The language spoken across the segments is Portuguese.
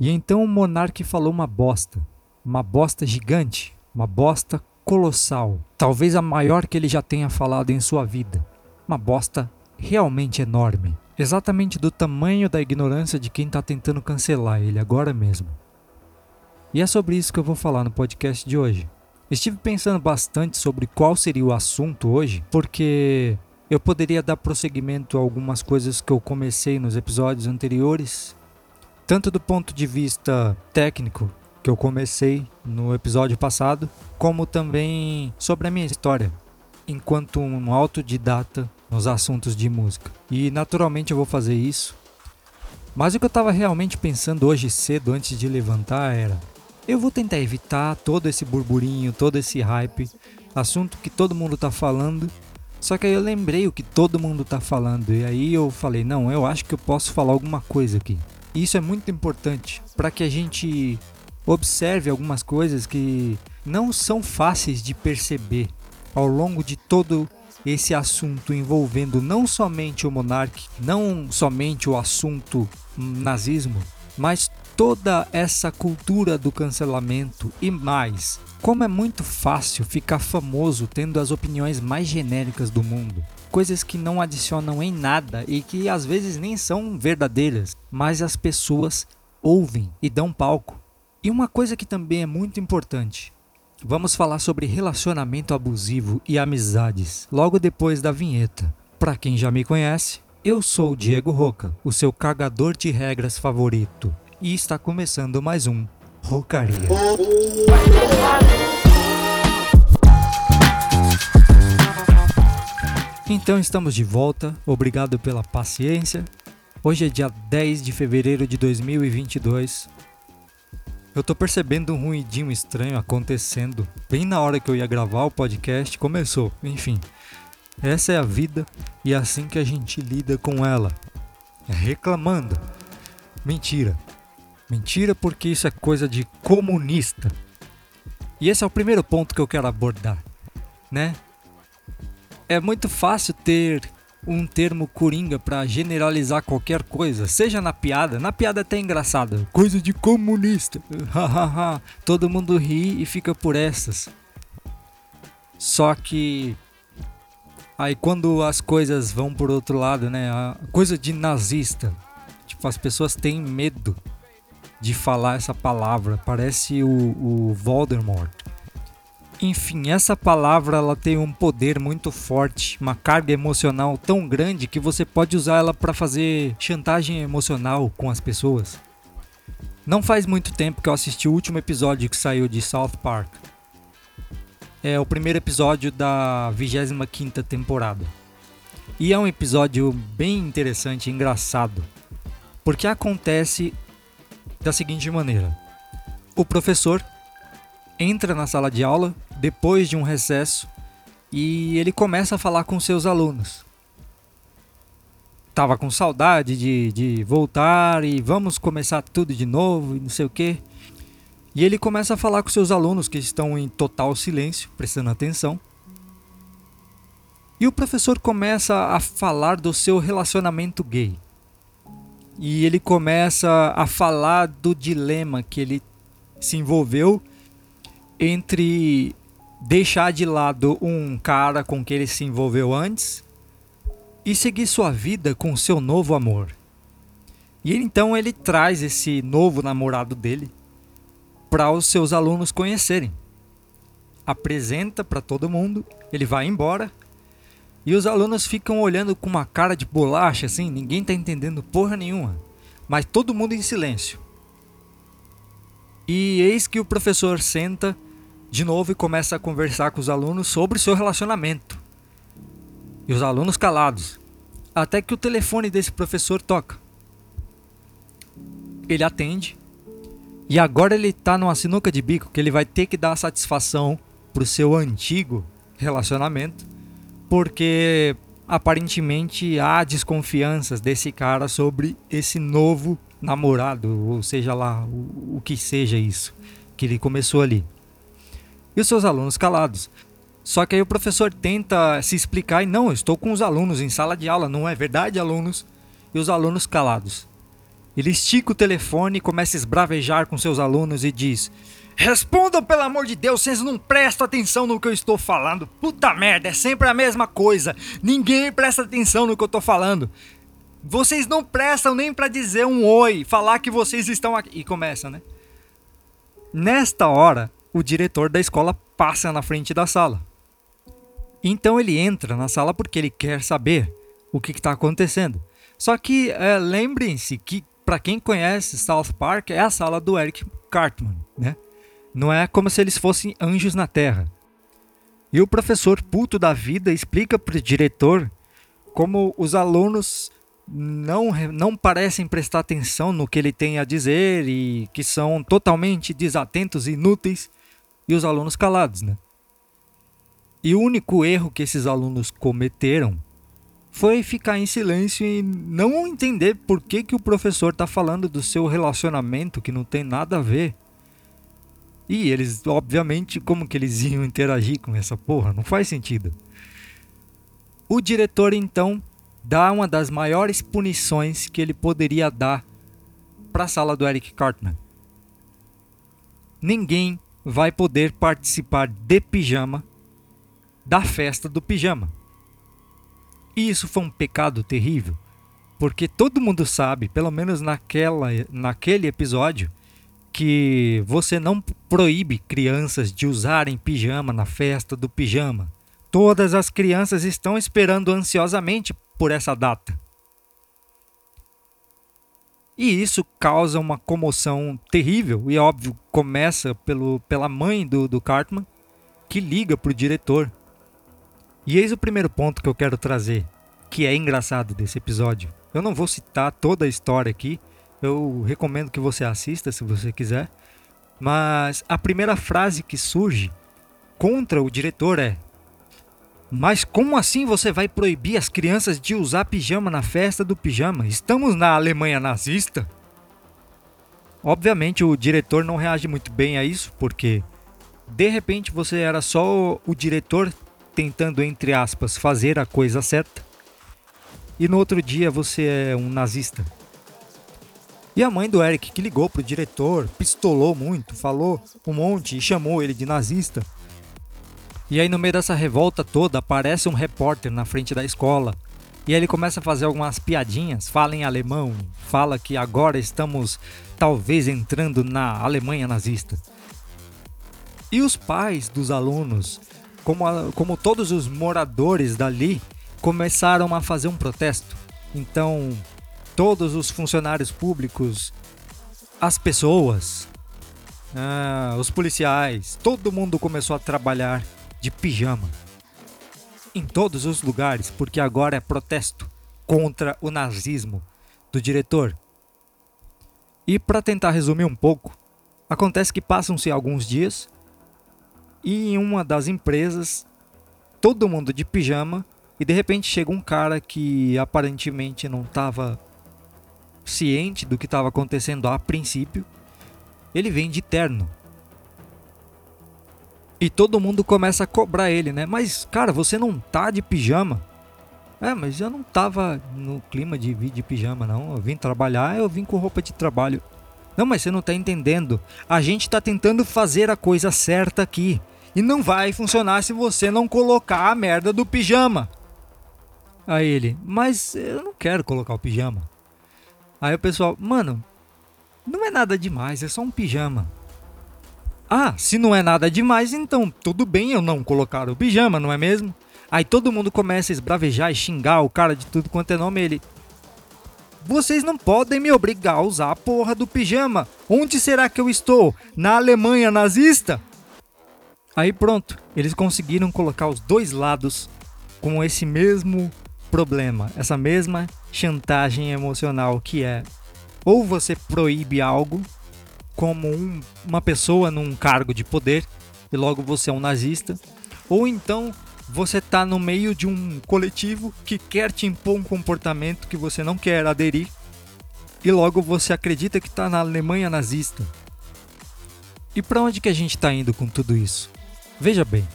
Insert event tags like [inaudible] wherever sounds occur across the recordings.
E então o monarca falou uma bosta, uma bosta gigante, uma bosta colossal, talvez a maior que ele já tenha falado em sua vida. Uma bosta realmente enorme, exatamente do tamanho da ignorância de quem está tentando cancelar ele agora mesmo. E é sobre isso que eu vou falar no podcast de hoje. Estive pensando bastante sobre qual seria o assunto hoje, porque eu poderia dar prosseguimento a algumas coisas que eu comecei nos episódios anteriores, tanto do ponto de vista técnico, que eu comecei no episódio passado, como também sobre a minha história enquanto um autodidata nos assuntos de música. E naturalmente eu vou fazer isso. Mas o que eu estava realmente pensando hoje cedo antes de levantar era: eu vou tentar evitar todo esse burburinho, todo esse hype, assunto que todo mundo tá falando. Só que aí eu lembrei o que todo mundo tá falando e aí eu falei: "Não, eu acho que eu posso falar alguma coisa aqui". Isso é muito importante para que a gente observe algumas coisas que não são fáceis de perceber ao longo de todo esse assunto envolvendo não somente o monarca, não somente o assunto nazismo, mas toda essa cultura do cancelamento e mais. Como é muito fácil ficar famoso tendo as opiniões mais genéricas do mundo, coisas que não adicionam em nada e que às vezes nem são verdadeiras, mas as pessoas ouvem e dão palco. E uma coisa que também é muito importante: vamos falar sobre relacionamento abusivo e amizades logo depois da vinheta. Para quem já me conhece, eu sou o Diego Roca, o seu cagador de regras favorito e está começando mais um Rocaria. Então estamos de volta, obrigado pela paciência. Hoje é dia 10 de fevereiro de 2022. Eu tô percebendo um ruidinho estranho acontecendo. Bem na hora que eu ia gravar o podcast, começou. Enfim, essa é a vida e é assim que a gente lida com ela. É reclamando. Mentira, Mentira, porque isso é coisa de comunista. E esse é o primeiro ponto que eu quero abordar, né? É muito fácil ter um termo coringa para generalizar qualquer coisa, seja na piada, na piada até engraçada, coisa de comunista. [laughs] Todo mundo ri e fica por essas. Só que aí quando as coisas vão por outro lado, né? A coisa de nazista, tipo as pessoas têm medo de falar essa palavra. Parece o, o Voldemort. Enfim, essa palavra ela tem um poder muito forte, uma carga emocional tão grande que você pode usar ela para fazer chantagem emocional com as pessoas. Não faz muito tempo que eu assisti o último episódio que saiu de South Park. É o primeiro episódio da 25ª temporada. E é um episódio bem interessante e engraçado. Porque acontece da seguinte maneira: o professor entra na sala de aula depois de um recesso e ele começa a falar com seus alunos. Tava com saudade de, de voltar e vamos começar tudo de novo e não sei o que. E ele começa a falar com seus alunos que estão em total silêncio, prestando atenção. E o professor começa a falar do seu relacionamento gay e ele começa a falar do dilema que ele se envolveu entre deixar de lado um cara com que ele se envolveu antes e seguir sua vida com seu novo amor. E então ele traz esse novo namorado dele para os seus alunos conhecerem. Apresenta para todo mundo, ele vai embora e os alunos ficam olhando com uma cara de bolacha, assim, ninguém tá entendendo porra nenhuma. Mas todo mundo em silêncio. E eis que o professor senta de novo e começa a conversar com os alunos sobre seu relacionamento. E os alunos calados. Até que o telefone desse professor toca. Ele atende. E agora ele tá numa sinuca de bico que ele vai ter que dar satisfação pro seu antigo relacionamento porque aparentemente há desconfianças desse cara sobre esse novo namorado, ou seja lá, o, o que seja isso, que ele começou ali. E os seus alunos calados. Só que aí o professor tenta se explicar e não, eu estou com os alunos em sala de aula, não é verdade, alunos? E os alunos calados. Ele estica o telefone, começa a esbravejar com seus alunos e diz: Respondam, pelo amor de Deus, vocês não prestam atenção no que eu estou falando. Puta merda, é sempre a mesma coisa. Ninguém presta atenção no que eu estou falando. Vocês não prestam nem para dizer um oi, falar que vocês estão aqui. E começa, né? Nesta hora, o diretor da escola passa na frente da sala. Então ele entra na sala porque ele quer saber o que está acontecendo. Só que é, lembrem-se que, para quem conhece South Park, é a sala do Eric Cartman, né? Não é como se eles fossem anjos na Terra. E o professor puto da vida explica para o diretor como os alunos não, não parecem prestar atenção no que ele tem a dizer e que são totalmente desatentos e inúteis, e os alunos calados, né? E o único erro que esses alunos cometeram foi ficar em silêncio e não entender por que, que o professor está falando do seu relacionamento que não tem nada a ver. E eles, obviamente, como que eles iam interagir com essa porra? Não faz sentido. O diretor então dá uma das maiores punições que ele poderia dar para a sala do Eric Cartman. Ninguém vai poder participar de pijama da festa do pijama. E isso foi um pecado terrível, porque todo mundo sabe, pelo menos naquela, naquele episódio, que você não proíbe crianças de usarem pijama na festa do pijama. Todas as crianças estão esperando ansiosamente por essa data. E isso causa uma comoção terrível, e óbvio, começa pelo, pela mãe do, do Cartman, que liga para o diretor e eis o primeiro ponto que eu quero trazer, que é engraçado desse episódio. Eu não vou citar toda a história aqui, eu recomendo que você assista se você quiser. Mas a primeira frase que surge contra o diretor é: Mas como assim você vai proibir as crianças de usar pijama na festa do pijama? Estamos na Alemanha nazista? Obviamente o diretor não reage muito bem a isso, porque de repente você era só o diretor tentando, entre aspas, fazer a coisa certa, e no outro dia você é um nazista. E a mãe do Eric, que ligou pro diretor, pistolou muito, falou um monte e chamou ele de nazista. E aí, no meio dessa revolta toda, aparece um repórter na frente da escola. E aí ele começa a fazer algumas piadinhas, fala em alemão, fala que agora estamos talvez entrando na Alemanha nazista. E os pais dos alunos como, a, como todos os moradores dali começaram a fazer um protesto. Então, todos os funcionários públicos, as pessoas, ah, os policiais, todo mundo começou a trabalhar de pijama. Em todos os lugares, porque agora é protesto contra o nazismo do diretor. E para tentar resumir um pouco, acontece que passam-se alguns dias e em uma das empresas, todo mundo de pijama e de repente chega um cara que aparentemente não estava ciente do que estava acontecendo a princípio. Ele vem de terno. E todo mundo começa a cobrar ele, né? Mas, cara, você não tá de pijama. É, mas eu não tava no clima de de pijama, não. Eu vim trabalhar, eu vim com roupa de trabalho. Não, mas você não tá entendendo. A gente tá tentando fazer a coisa certa aqui. E não vai funcionar se você não colocar a merda do pijama. Aí ele, mas eu não quero colocar o pijama. Aí o pessoal, mano, não é nada demais, é só um pijama. Ah, se não é nada demais, então tudo bem eu não colocar o pijama, não é mesmo? Aí todo mundo começa a esbravejar e xingar o cara de tudo quanto é nome. Ele, vocês não podem me obrigar a usar a porra do pijama. Onde será que eu estou? Na Alemanha nazista? Aí pronto, eles conseguiram colocar os dois lados com esse mesmo problema, essa mesma chantagem emocional que é ou você proíbe algo como um, uma pessoa num cargo de poder e logo você é um nazista, ou então você está no meio de um coletivo que quer te impor um comportamento que você não quer aderir e logo você acredita que está na Alemanha nazista. E para onde que a gente está indo com tudo isso? Veja bem,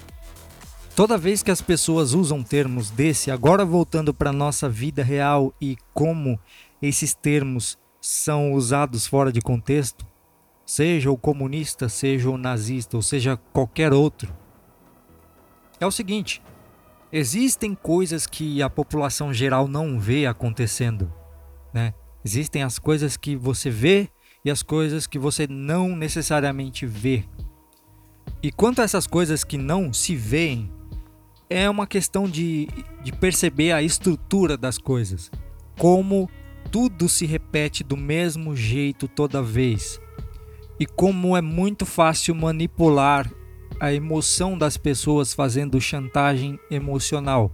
toda vez que as pessoas usam termos desse, agora voltando para nossa vida real e como esses termos são usados fora de contexto, seja o comunista, seja o nazista, ou seja qualquer outro, é o seguinte: existem coisas que a população geral não vê acontecendo, né? Existem as coisas que você vê e as coisas que você não necessariamente vê. E quanto a essas coisas que não se veem, é uma questão de, de perceber a estrutura das coisas. Como tudo se repete do mesmo jeito toda vez. E como é muito fácil manipular a emoção das pessoas fazendo chantagem emocional.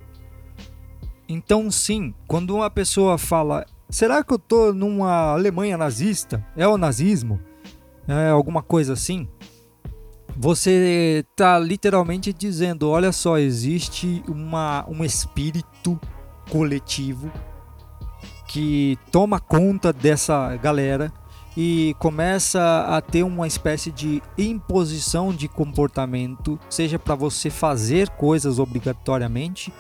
Então, sim, quando uma pessoa fala, será que eu tô numa Alemanha nazista? É o nazismo? É alguma coisa assim? Você tá literalmente dizendo, olha só, existe uma, um espírito coletivo que toma conta dessa galera e começa a ter uma espécie de imposição de comportamento, seja para você fazer coisas obrigatoriamente,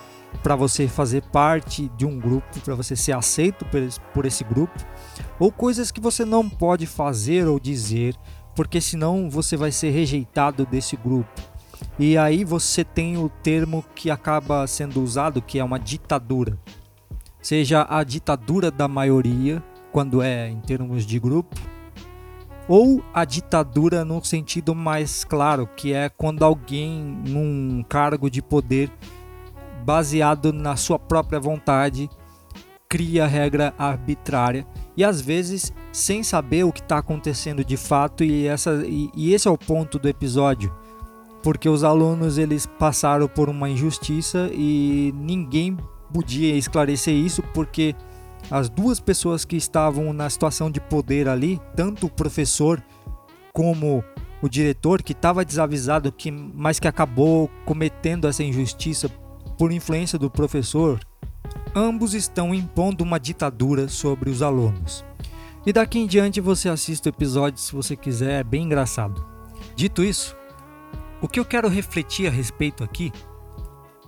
para você fazer parte de um grupo, para você ser aceito por esse grupo, ou coisas que você não pode fazer ou dizer, porque senão você vai ser rejeitado desse grupo. E aí você tem o termo que acaba sendo usado, que é uma ditadura seja a ditadura da maioria, quando é em termos de grupo, ou a ditadura no sentido mais claro, que é quando alguém num cargo de poder baseado na sua própria vontade cria regra arbitrária. E às vezes sem saber o que está acontecendo de fato e, essa, e, e esse é o ponto do episódio porque os alunos eles passaram por uma injustiça e ninguém podia esclarecer isso porque as duas pessoas que estavam na situação de poder ali, tanto o professor como o diretor, que estava desavisado, que, mas que acabou cometendo essa injustiça por influência do professor, ambos estão impondo uma ditadura sobre os alunos. E daqui em diante você assiste o episódio se você quiser, é bem engraçado. Dito isso, o que eu quero refletir a respeito aqui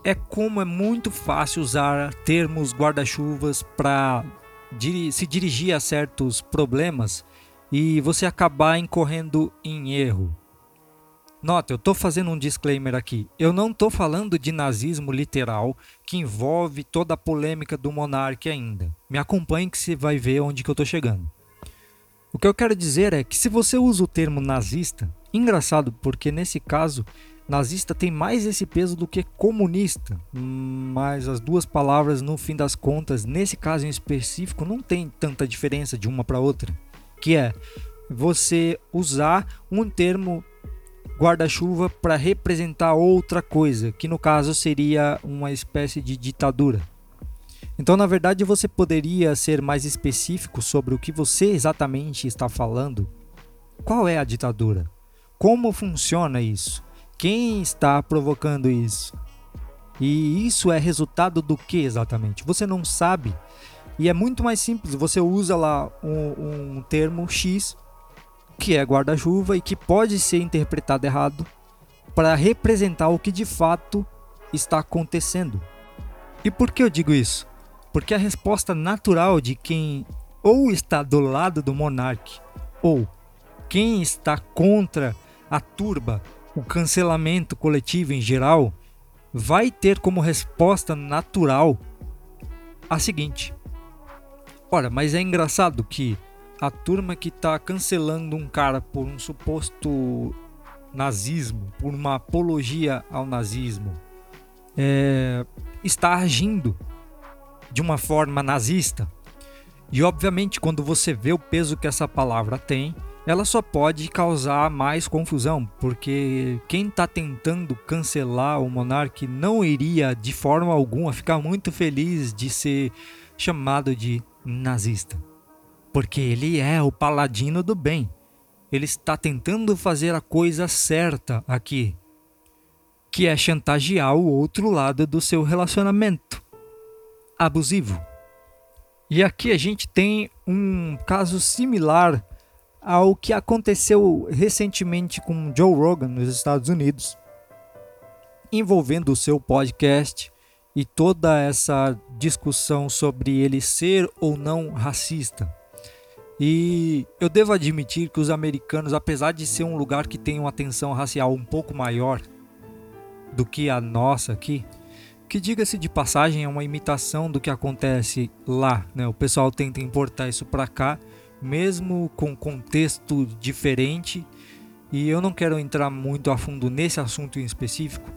é como é muito fácil usar termos guarda-chuvas para se dirigir a certos problemas e você acabar incorrendo em erro. Nota, eu estou fazendo um disclaimer aqui. Eu não estou falando de nazismo literal que envolve toda a polêmica do monarca ainda. Me acompanhe que você vai ver onde que eu estou chegando. O que eu quero dizer é que se você usa o termo nazista, engraçado porque nesse caso Nazista tem mais esse peso do que comunista, mas as duas palavras, no fim das contas, nesse caso em específico, não tem tanta diferença de uma para outra. Que é você usar um termo guarda-chuva para representar outra coisa, que no caso seria uma espécie de ditadura. Então, na verdade, você poderia ser mais específico sobre o que você exatamente está falando. Qual é a ditadura? Como funciona isso? Quem está provocando isso? E isso é resultado do que exatamente? Você não sabe. E é muito mais simples. Você usa lá um, um termo X, que é guarda-chuva, e que pode ser interpretado errado para representar o que de fato está acontecendo. E por que eu digo isso? Porque a resposta natural de quem ou está do lado do monarca ou quem está contra a turba o cancelamento coletivo em geral vai ter como resposta natural a seguinte: Ora, mas é engraçado que a turma que está cancelando um cara por um suposto nazismo, por uma apologia ao nazismo, é, está agindo de uma forma nazista. E obviamente, quando você vê o peso que essa palavra tem, ela só pode causar mais confusão, porque quem está tentando cancelar o monarca não iria de forma alguma ficar muito feliz de ser chamado de nazista, porque ele é o paladino do bem. Ele está tentando fazer a coisa certa aqui, que é chantagear o outro lado do seu relacionamento abusivo. E aqui a gente tem um caso similar ao que aconteceu recentemente com Joe Rogan nos Estados Unidos, envolvendo o seu podcast e toda essa discussão sobre ele ser ou não racista. E eu devo admitir que os americanos, apesar de ser um lugar que tem uma tensão racial um pouco maior do que a nossa aqui, que diga-se de passagem é uma imitação do que acontece lá, né? O pessoal tenta importar isso para cá, mesmo com contexto diferente, e eu não quero entrar muito a fundo nesse assunto em específico,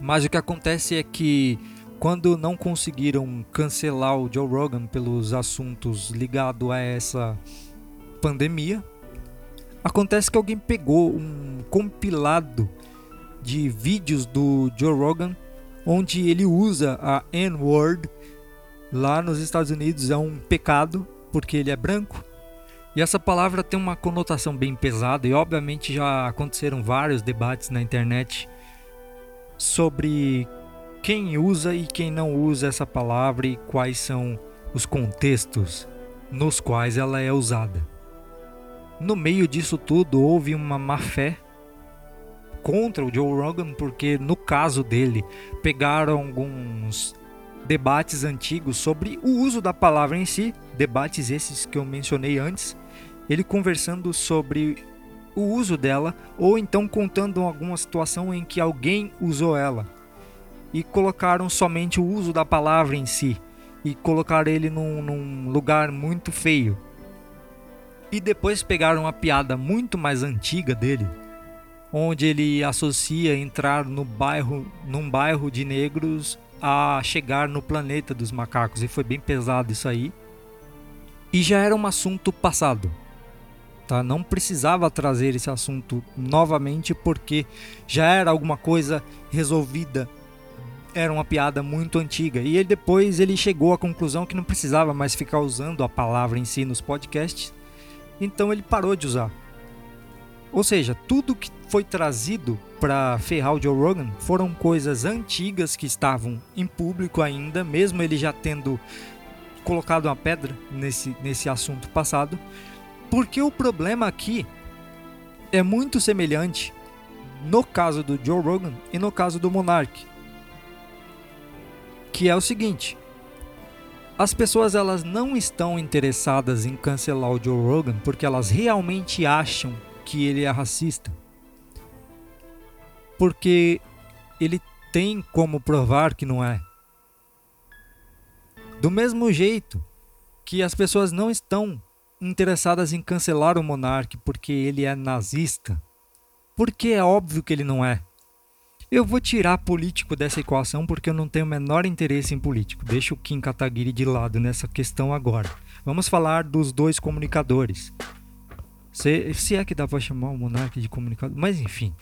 mas o que acontece é que quando não conseguiram cancelar o Joe Rogan pelos assuntos ligados a essa pandemia, acontece que alguém pegou um compilado de vídeos do Joe Rogan onde ele usa a N-word lá nos Estados Unidos é um pecado porque ele é branco. E essa palavra tem uma conotação bem pesada e obviamente já aconteceram vários debates na internet sobre quem usa e quem não usa essa palavra e quais são os contextos nos quais ela é usada. No meio disso tudo houve uma má fé contra o Joe Rogan, porque no caso dele pegaram alguns debates antigos sobre o uso da palavra em si, debates esses que eu mencionei antes, ele conversando sobre o uso dela ou então contando alguma situação em que alguém usou ela e colocaram somente o uso da palavra em si e colocaram ele num, num lugar muito feio. E depois pegaram uma piada muito mais antiga dele, onde ele associa entrar no bairro, num bairro de negros a chegar no planeta dos macacos e foi bem pesado isso aí. E já era um assunto passado. Tá? Não precisava trazer esse assunto novamente porque já era alguma coisa resolvida. Era uma piada muito antiga. E ele, depois ele chegou à conclusão que não precisava mais ficar usando a palavra em si nos podcasts. Então ele parou de usar. Ou seja, tudo que foi trazido para ferrar o Joe Rogan foram coisas antigas que estavam em público ainda, mesmo ele já tendo colocado uma pedra nesse, nesse assunto passado. Porque o problema aqui é muito semelhante no caso do Joe Rogan e no caso do Monarch. Que é o seguinte: as pessoas elas não estão interessadas em cancelar o Joe Rogan porque elas realmente acham que ele é racista. Porque ele tem como provar que não é. Do mesmo jeito que as pessoas não estão interessadas em cancelar o monarca porque ele é nazista, porque é óbvio que ele não é. Eu vou tirar político dessa equação porque eu não tenho o menor interesse em político. Deixa o Kim Kataguiri de lado nessa questão agora. Vamos falar dos dois comunicadores. Se, se é que dá para chamar o monarca de comunicador, mas enfim.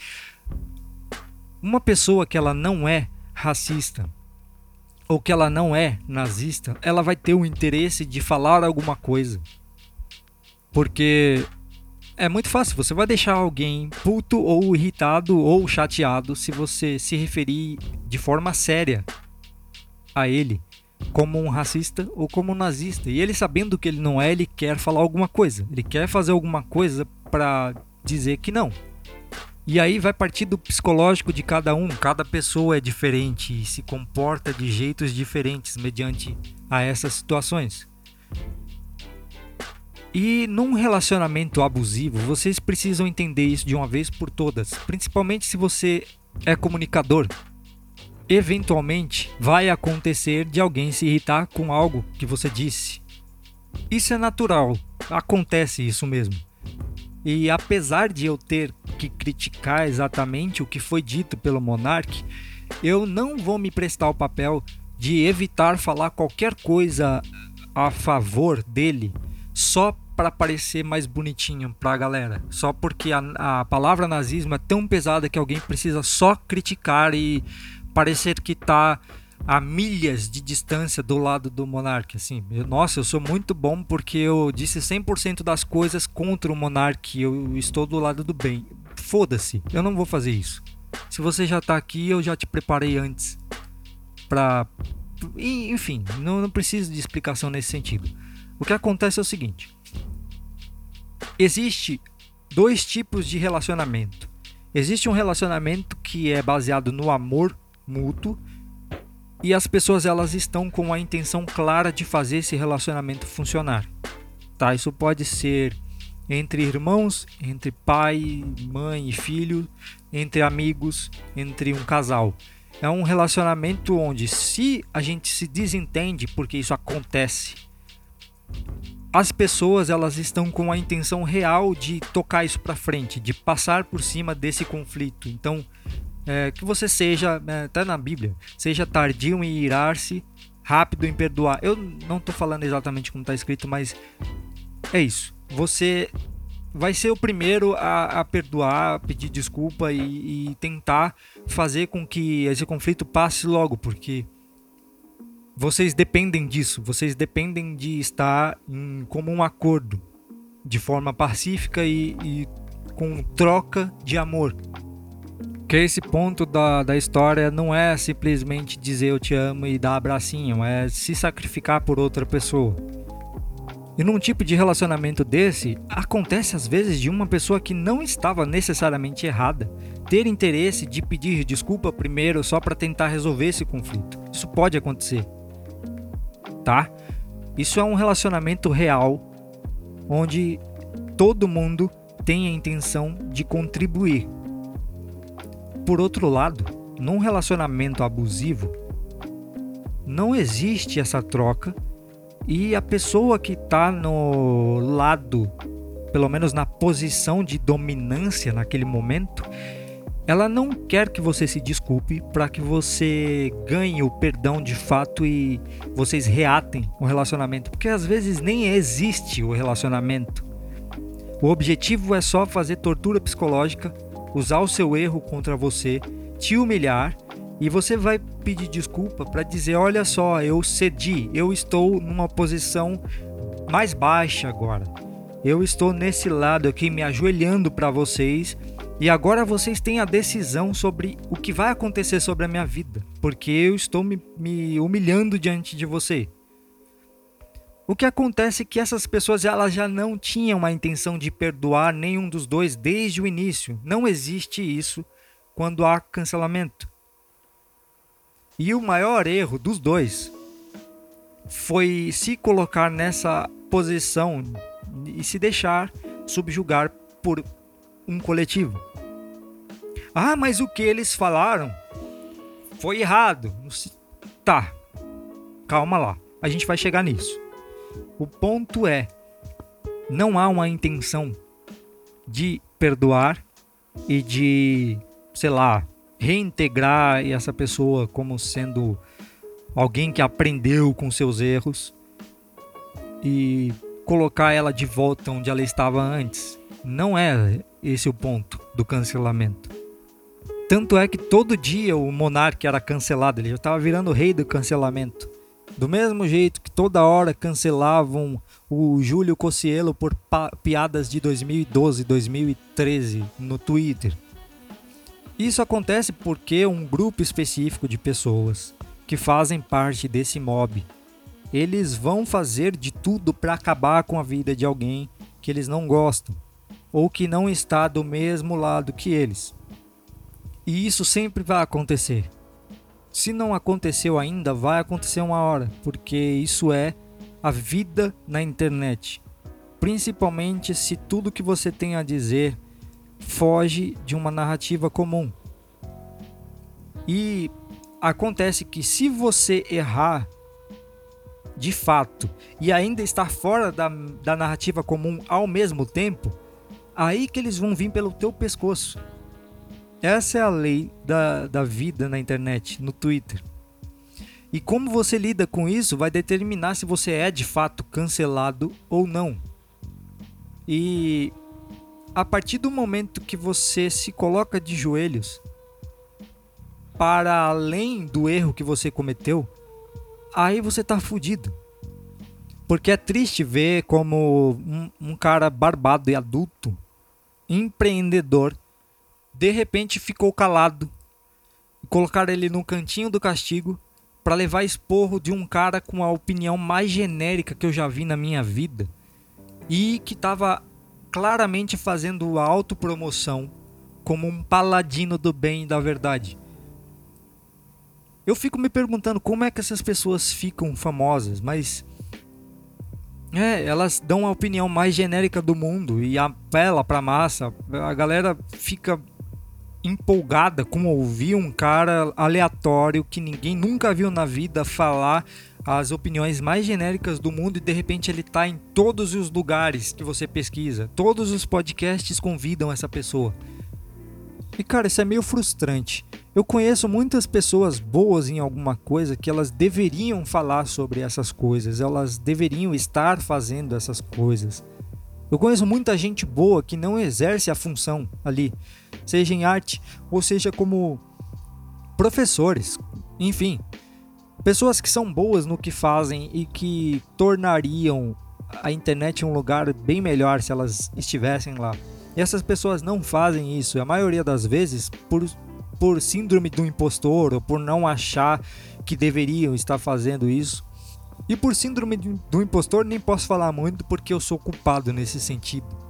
Uma pessoa que ela não é racista ou que ela não é nazista, ela vai ter o interesse de falar alguma coisa. Porque é muito fácil, você vai deixar alguém puto ou irritado ou chateado se você se referir de forma séria a ele como um racista ou como um nazista. E ele sabendo que ele não é, ele quer falar alguma coisa. Ele quer fazer alguma coisa para dizer que não. E aí vai partir do psicológico de cada um. Cada pessoa é diferente e se comporta de jeitos diferentes mediante a essas situações. E num relacionamento abusivo, vocês precisam entender isso de uma vez por todas, principalmente se você é comunicador eventualmente vai acontecer de alguém se irritar com algo que você disse. Isso é natural, acontece isso mesmo. E apesar de eu ter que criticar exatamente o que foi dito pelo Monark, eu não vou me prestar o papel de evitar falar qualquer coisa a favor dele só para parecer mais bonitinho para a galera. Só porque a, a palavra nazismo é tão pesada que alguém precisa só criticar e parecer que tá a milhas de distância do lado do monarca, assim. Eu, nossa, eu sou muito bom porque eu disse 100% das coisas contra o monarca, eu estou do lado do bem. Foda-se, eu não vou fazer isso. Se você já tá aqui, eu já te preparei antes pra enfim, não, não preciso de explicação nesse sentido. O que acontece é o seguinte: existe dois tipos de relacionamento. Existe um relacionamento que é baseado no amor mútuo e as pessoas elas estão com a intenção clara de fazer esse relacionamento funcionar. Tá, isso pode ser entre irmãos, entre pai, mãe e filho, entre amigos, entre um casal. É um relacionamento onde, se a gente se desentende, porque isso acontece, as pessoas elas estão com a intenção real de tocar isso para frente, de passar por cima desse conflito. Então, é, que você seja, é, tá na Bíblia, seja tardio em irar-se, rápido em perdoar. Eu não estou falando exatamente como está escrito, mas é isso. Você vai ser o primeiro a, a perdoar, pedir desculpa e, e, tentar fazer com que esse conflito passe logo, porque vocês dependem disso, vocês dependem de estar em comum acordo, de forma pacífica e, e com troca de amor. Que esse ponto da, da história não é simplesmente dizer eu te amo e dar abracinho, é se sacrificar por outra pessoa. E num tipo de relacionamento desse, acontece às vezes de uma pessoa que não estava necessariamente errada ter interesse de pedir desculpa primeiro só para tentar resolver esse conflito. Isso pode acontecer. Tá? Isso é um relacionamento real onde todo mundo tem a intenção de contribuir. Por outro lado, num relacionamento abusivo, não existe essa troca e a pessoa que está no lado, pelo menos na posição de dominância naquele momento, ela não quer que você se desculpe para que você ganhe o perdão de fato e vocês reatem o relacionamento, porque às vezes nem existe o relacionamento. O objetivo é só fazer tortura psicológica, usar o seu erro contra você, te humilhar e você vai pedir desculpa para dizer: olha só, eu cedi, eu estou numa posição mais baixa agora. Eu estou nesse lado aqui me ajoelhando para vocês e agora vocês têm a decisão sobre o que vai acontecer sobre a minha vida, porque eu estou me, me humilhando diante de você. O que acontece é que essas pessoas elas já não tinham a intenção de perdoar nenhum dos dois desde o início. Não existe isso quando há cancelamento. E o maior erro dos dois foi se colocar nessa posição e se deixar subjugar por um coletivo. Ah, mas o que eles falaram foi errado. Tá, calma lá, a gente vai chegar nisso. O ponto é: não há uma intenção de perdoar e de, sei lá, reintegrar essa pessoa como sendo alguém que aprendeu com seus erros e colocar ela de volta onde ela estava antes. Não é esse o ponto do cancelamento. Tanto é que todo dia o monarca era cancelado, ele já estava virando rei do cancelamento. Do mesmo jeito que toda hora cancelavam o Júlio Cocielo por piadas de 2012, 2013 no Twitter. Isso acontece porque um grupo específico de pessoas que fazem parte desse mob, eles vão fazer de tudo para acabar com a vida de alguém que eles não gostam ou que não está do mesmo lado que eles. E isso sempre vai acontecer. Se não aconteceu ainda, vai acontecer uma hora, porque isso é a vida na internet. Principalmente se tudo que você tem a dizer foge de uma narrativa comum. E acontece que se você errar de fato e ainda estar fora da, da narrativa comum ao mesmo tempo, aí que eles vão vir pelo teu pescoço. Essa é a lei da, da vida na internet, no Twitter. E como você lida com isso vai determinar se você é de fato cancelado ou não. E a partir do momento que você se coloca de joelhos para além do erro que você cometeu, aí você tá fudido. Porque é triste ver como um, um cara barbado e adulto, empreendedor, de repente ficou calado. Colocaram ele no cantinho do castigo para levar esporro de um cara com a opinião mais genérica que eu já vi na minha vida e que estava claramente fazendo a autopromoção como um paladino do bem e da verdade. Eu fico me perguntando como é que essas pessoas ficam famosas, mas É, elas dão a opinião mais genérica do mundo e apela pra massa. A galera fica empolgada com ouvir um cara aleatório que ninguém nunca viu na vida falar as opiniões mais genéricas do mundo e de repente ele tá em todos os lugares que você pesquisa. Todos os podcasts convidam essa pessoa. E cara, isso é meio frustrante. Eu conheço muitas pessoas boas em alguma coisa que elas deveriam falar sobre essas coisas, elas deveriam estar fazendo essas coisas. Eu conheço muita gente boa que não exerce a função ali, seja em arte ou seja como professores, enfim, pessoas que são boas no que fazem e que tornariam a internet um lugar bem melhor se elas estivessem lá. E essas pessoas não fazem isso, a maioria das vezes por, por síndrome do impostor ou por não achar que deveriam estar fazendo isso. E por síndrome do impostor nem posso falar muito porque eu sou culpado nesse sentido.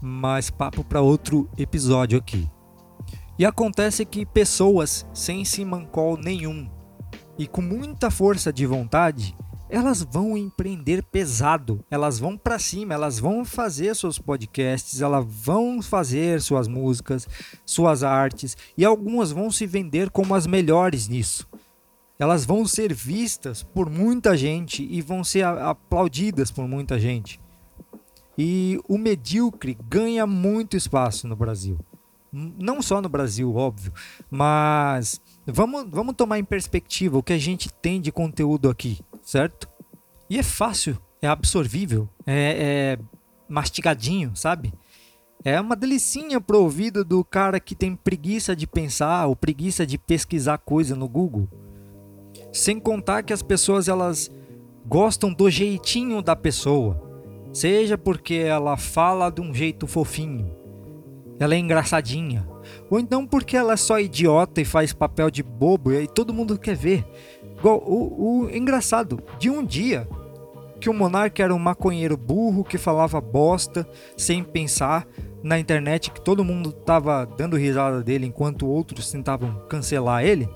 Mas papo para outro episódio aqui. E acontece que pessoas sem simancol nenhum e com muita força de vontade elas vão empreender pesado, elas vão para cima, elas vão fazer seus podcasts, elas vão fazer suas músicas, suas artes e algumas vão se vender como as melhores nisso. Elas vão ser vistas por muita gente e vão ser aplaudidas por muita gente. E o medíocre ganha muito espaço no Brasil. Não só no Brasil, óbvio, mas vamos, vamos tomar em perspectiva o que a gente tem de conteúdo aqui certo? E é fácil, é absorvível, é, é mastigadinho, sabe? É uma delicinha pro ouvido do cara que tem preguiça de pensar ou preguiça de pesquisar coisa no Google. Sem contar que as pessoas elas gostam do jeitinho da pessoa, seja porque ela fala de um jeito fofinho, ela é engraçadinha, ou então porque ela é só idiota e faz papel de bobo e aí todo mundo quer ver. Igual, o, o engraçado, de um dia que o monarca era um maconheiro burro que falava bosta sem pensar na internet, que todo mundo tava dando risada dele enquanto outros tentavam cancelar ele.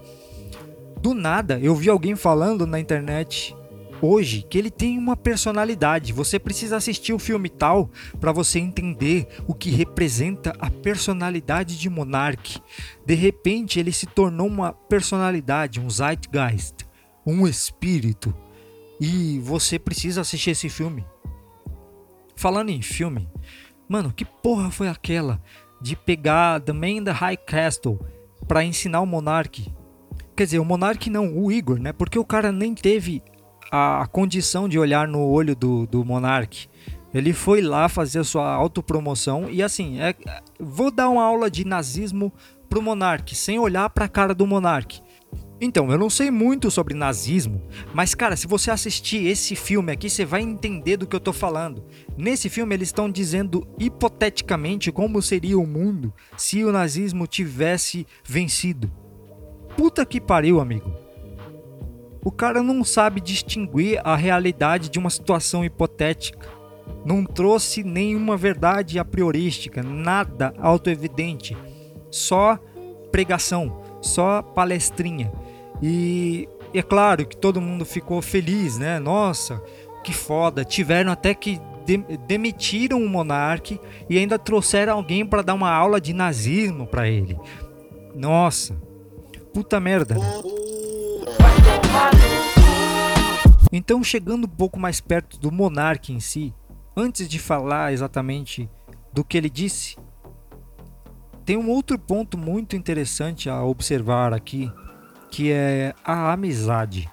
Do nada, eu vi alguém falando na internet hoje que ele tem uma personalidade. Você precisa assistir o filme tal para você entender o que representa a personalidade de Monark. De repente, ele se tornou uma personalidade, um zeitgeist um espírito. E você precisa assistir esse filme. Falando em filme, mano, que porra foi aquela de pegar The Man in the High Castle para ensinar o Monark? Quer dizer, o Monark não, o Igor, né? Porque o cara nem teve a, condição de olhar no olho do, do Monark. Ele foi lá fazer a sua autopromoção e assim, é, vou dar uma aula de nazismo pro Monark, sem olhar para a cara do Monark. Então, eu não sei muito sobre nazismo, mas cara, se você assistir esse filme aqui, você vai entender do que eu tô falando. Nesse filme eles estão dizendo hipoteticamente como seria o mundo se o nazismo tivesse vencido. Puta que pariu, amigo. O cara não sabe distinguir a realidade de uma situação hipotética. Não trouxe nenhuma verdade a priorística, nada autoevidente. Só pregação, só palestrinha. E é claro que todo mundo ficou feliz, né? Nossa, que foda. Tiveram até que de demitiram o monarca e ainda trouxeram alguém para dar uma aula de nazismo para ele. Nossa, puta merda. Né? Então, chegando um pouco mais perto do monarca em si, antes de falar exatamente do que ele disse, tem um outro ponto muito interessante a observar aqui que é a amizade.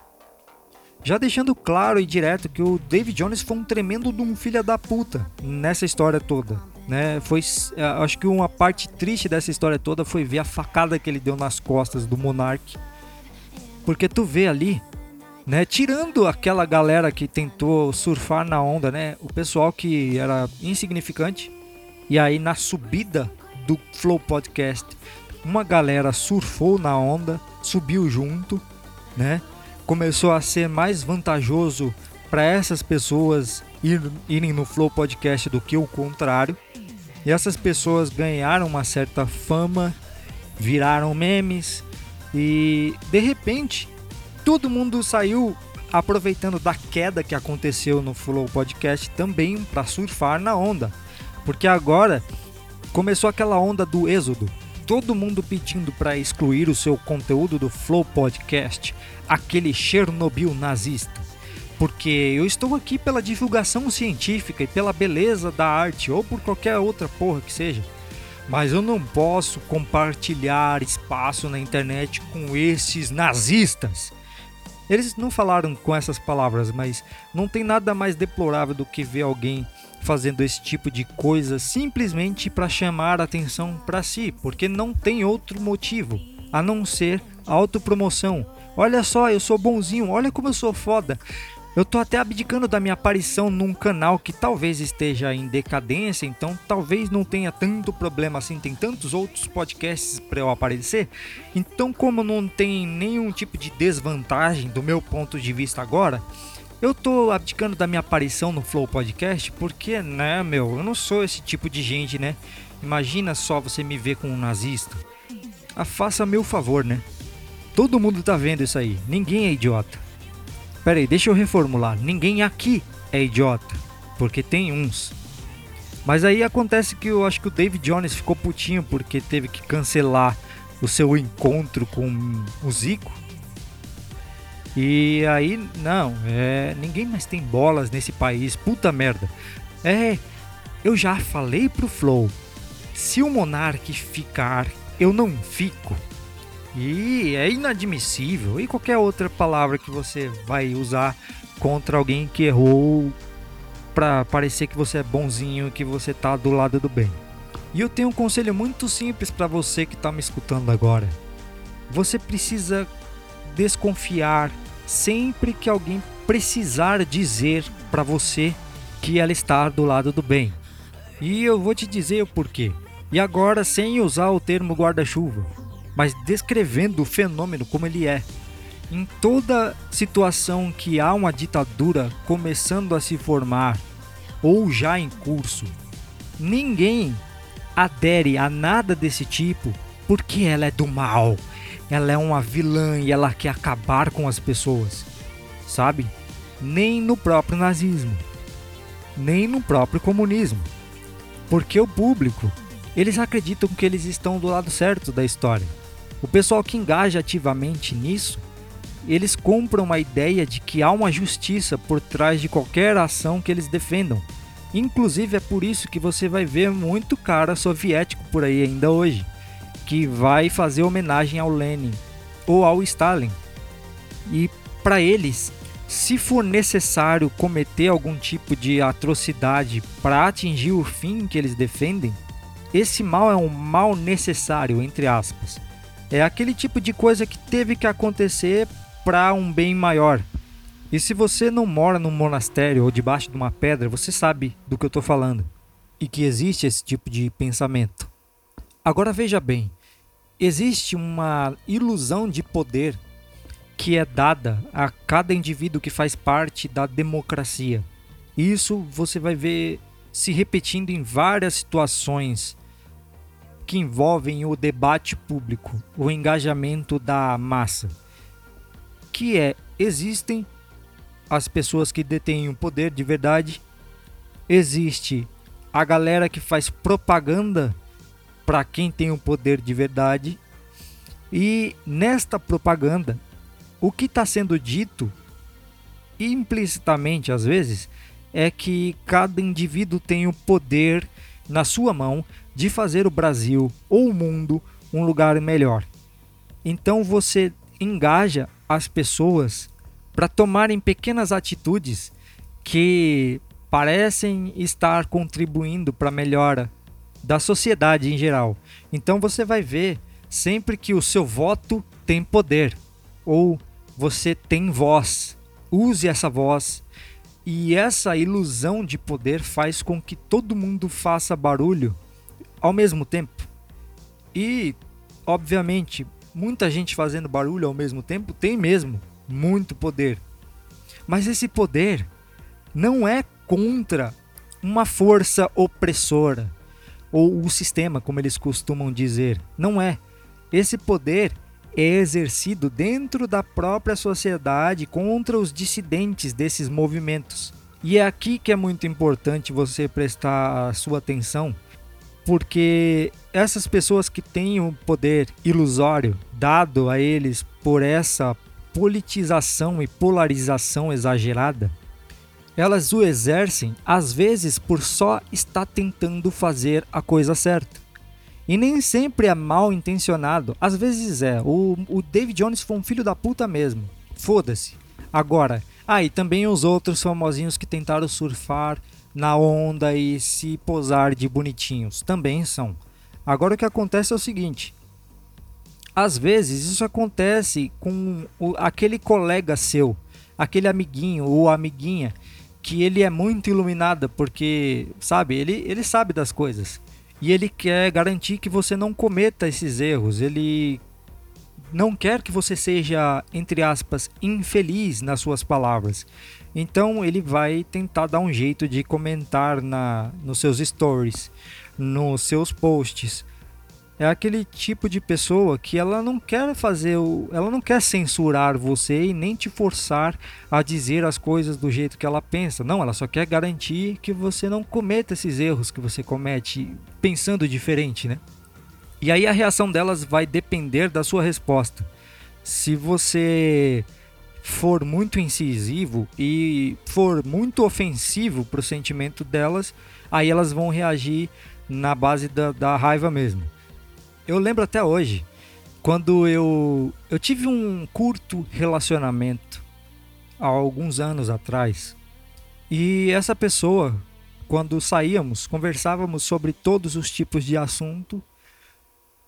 Já deixando claro e direto que o David Jones foi um tremendo de um filho da puta nessa história toda. Né? Foi, é, acho que uma parte triste dessa história toda foi ver a facada que ele deu nas costas do Monark. Porque tu vê ali, né, tirando aquela galera que tentou surfar na onda, né, o pessoal que era insignificante, e aí na subida do Flow Podcast, uma galera surfou na onda subiu junto, né? Começou a ser mais vantajoso para essas pessoas ir, irem no Flow Podcast do que o contrário. E essas pessoas ganharam uma certa fama, viraram memes e de repente todo mundo saiu aproveitando da queda que aconteceu no Flow Podcast também para surfar na onda. Porque agora começou aquela onda do êxodo. Todo mundo pedindo para excluir o seu conteúdo do Flow Podcast, aquele Chernobyl nazista. Porque eu estou aqui pela divulgação científica e pela beleza da arte ou por qualquer outra porra que seja. Mas eu não posso compartilhar espaço na internet com esses nazistas. Eles não falaram com essas palavras, mas não tem nada mais deplorável do que ver alguém fazendo esse tipo de coisa simplesmente para chamar atenção para si, porque não tem outro motivo a não ser autopromoção. Olha só, eu sou bonzinho, olha como eu sou foda. Eu tô até abdicando da minha aparição num canal que talvez esteja em decadência, então talvez não tenha tanto problema assim, tem tantos outros podcasts para eu aparecer. Então, como não tem nenhum tipo de desvantagem do meu ponto de vista agora, eu tô abdicando da minha aparição no Flow Podcast porque, né, meu, eu não sou esse tipo de gente, né? Imagina só você me ver com um nazista. Ah, faça meu favor, né? Todo mundo tá vendo isso aí, ninguém é idiota. Pera aí, deixa eu reformular. Ninguém aqui é idiota, porque tem uns. Mas aí acontece que eu acho que o David Jones ficou putinho porque teve que cancelar o seu encontro com o Zico. E aí, não, é, ninguém mais tem bolas nesse país, puta merda. É, eu já falei pro Flow, se o Monark ficar, eu não fico. E é inadmissível. E qualquer outra palavra que você vai usar contra alguém que errou para parecer que você é bonzinho, que você tá do lado do bem. E eu tenho um conselho muito simples para você que está me escutando agora. Você precisa desconfiar sempre que alguém precisar dizer para você que ela está do lado do bem. E eu vou te dizer o porquê. E agora sem usar o termo guarda-chuva mas descrevendo o fenômeno como ele é. Em toda situação que há uma ditadura começando a se formar ou já em curso, ninguém adere a nada desse tipo porque ela é do mal. Ela é uma vilã e ela quer acabar com as pessoas. Sabe? Nem no próprio nazismo, nem no próprio comunismo. Porque o público, eles acreditam que eles estão do lado certo da história. O pessoal que engaja ativamente nisso, eles compram a ideia de que há uma justiça por trás de qualquer ação que eles defendam. Inclusive é por isso que você vai ver muito cara soviético por aí ainda hoje, que vai fazer homenagem ao Lenin ou ao Stalin. E para eles, se for necessário cometer algum tipo de atrocidade para atingir o fim que eles defendem, esse mal é um mal necessário, entre aspas. É aquele tipo de coisa que teve que acontecer para um bem maior. E se você não mora num monastério ou debaixo de uma pedra, você sabe do que eu estou falando. E que existe esse tipo de pensamento. Agora veja bem, existe uma ilusão de poder que é dada a cada indivíduo que faz parte da democracia. Isso você vai ver se repetindo em várias situações que envolvem o debate público, o engajamento da massa, que é existem as pessoas que detêm o poder de verdade, existe a galera que faz propaganda para quem tem o poder de verdade, e nesta propaganda, o que está sendo dito implicitamente às vezes é que cada indivíduo tem o poder na sua mão de fazer o Brasil ou o mundo um lugar melhor. Então você engaja as pessoas para tomarem pequenas atitudes que parecem estar contribuindo para a melhora da sociedade em geral. Então você vai ver sempre que o seu voto tem poder ou você tem voz. Use essa voz. E essa ilusão de poder faz com que todo mundo faça barulho ao mesmo tempo. E, obviamente, muita gente fazendo barulho ao mesmo tempo tem mesmo muito poder. Mas esse poder não é contra uma força opressora ou o sistema, como eles costumam dizer. Não é. Esse poder é exercido dentro da própria sociedade contra os dissidentes desses movimentos. E é aqui que é muito importante você prestar a sua atenção, porque essas pessoas que têm o poder ilusório dado a eles por essa politização e polarização exagerada, elas o exercem às vezes por só estar tentando fazer a coisa certa. E nem sempre é mal intencionado, às vezes é. O, o David Jones foi um filho da puta mesmo. Foda-se. Agora, ah, e também os outros famosinhos que tentaram surfar na onda e se posar de bonitinhos também são. Agora o que acontece é o seguinte: às vezes isso acontece com o, aquele colega seu, aquele amiguinho ou amiguinha que ele é muito iluminado porque, sabe, ele, ele sabe das coisas e ele quer garantir que você não cometa esses erros. Ele não quer que você seja, entre aspas, infeliz nas suas palavras. Então ele vai tentar dar um jeito de comentar na, nos seus stories, nos seus posts, é aquele tipo de pessoa que ela não quer fazer o, ela não quer censurar você e nem te forçar a dizer as coisas do jeito que ela pensa. Não, ela só quer garantir que você não cometa esses erros que você comete pensando diferente, né? E aí a reação delas vai depender da sua resposta. Se você for muito incisivo e for muito ofensivo para o sentimento delas, aí elas vão reagir na base da, da raiva mesmo. Eu lembro até hoje, quando eu, eu tive um curto relacionamento há alguns anos atrás. E essa pessoa, quando saíamos, conversávamos sobre todos os tipos de assunto,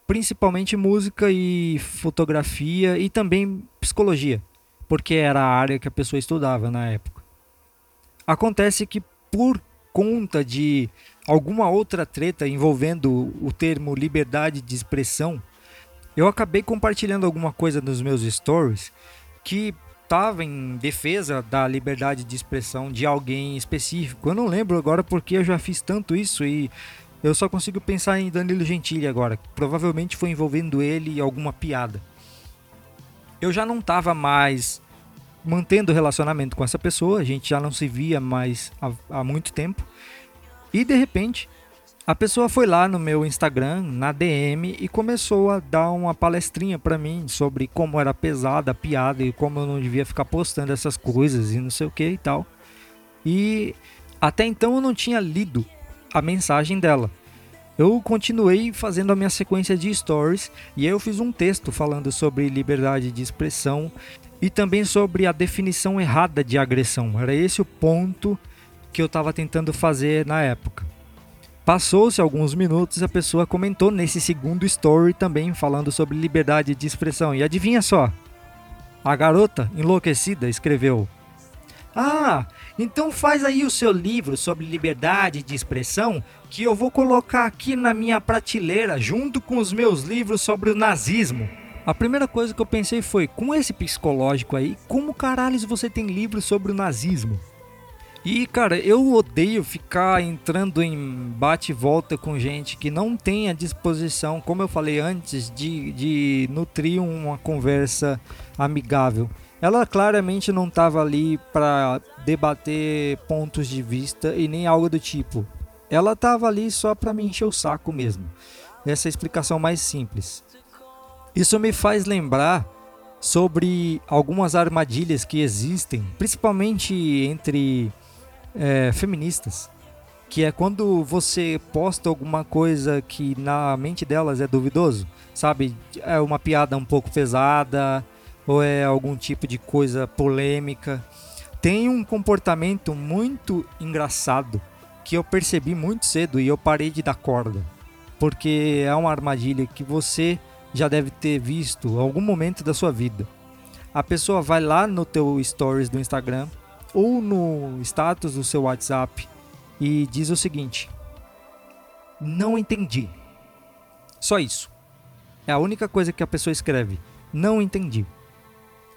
principalmente música e fotografia e também psicologia, porque era a área que a pessoa estudava na época. Acontece que por conta de alguma outra treta envolvendo o termo liberdade de expressão, eu acabei compartilhando alguma coisa nos meus stories que estava em defesa da liberdade de expressão de alguém específico. Eu não lembro agora porque eu já fiz tanto isso e eu só consigo pensar em Danilo Gentili agora. Provavelmente foi envolvendo ele e alguma piada. Eu já não estava mais mantendo relacionamento com essa pessoa, a gente já não se via mais há, há muito tempo. E de repente, a pessoa foi lá no meu Instagram, na DM, e começou a dar uma palestrinha para mim sobre como era pesada a piada e como eu não devia ficar postando essas coisas e não sei o que e tal. E até então eu não tinha lido a mensagem dela. Eu continuei fazendo a minha sequência de stories e aí eu fiz um texto falando sobre liberdade de expressão e também sobre a definição errada de agressão. Era esse o ponto que eu estava tentando fazer na época. Passou-se alguns minutos a pessoa comentou nesse segundo story também falando sobre liberdade de expressão. E adivinha só? A garota, enlouquecida, escreveu: Ah, então faz aí o seu livro sobre liberdade de expressão que eu vou colocar aqui na minha prateleira junto com os meus livros sobre o nazismo. A primeira coisa que eu pensei foi: com esse psicológico aí, como caralhos você tem livros sobre o nazismo? E, cara, eu odeio ficar entrando em bate e volta com gente que não tem a disposição, como eu falei antes, de, de nutrir uma conversa amigável. Ela claramente não estava ali para debater pontos de vista e nem algo do tipo. Ela estava ali só para me encher o saco mesmo. Essa é a explicação mais simples. Isso me faz lembrar sobre algumas armadilhas que existem, principalmente entre é, feministas, que é quando você posta alguma coisa que na mente delas é duvidoso, sabe? É uma piada um pouco pesada ou é algum tipo de coisa polêmica. Tem um comportamento muito engraçado que eu percebi muito cedo e eu parei de dar corda, porque é uma armadilha que você já deve ter visto em algum momento da sua vida. A pessoa vai lá no teu stories do Instagram ou no status do seu WhatsApp e diz o seguinte: Não entendi. Só isso. É a única coisa que a pessoa escreve. Não entendi.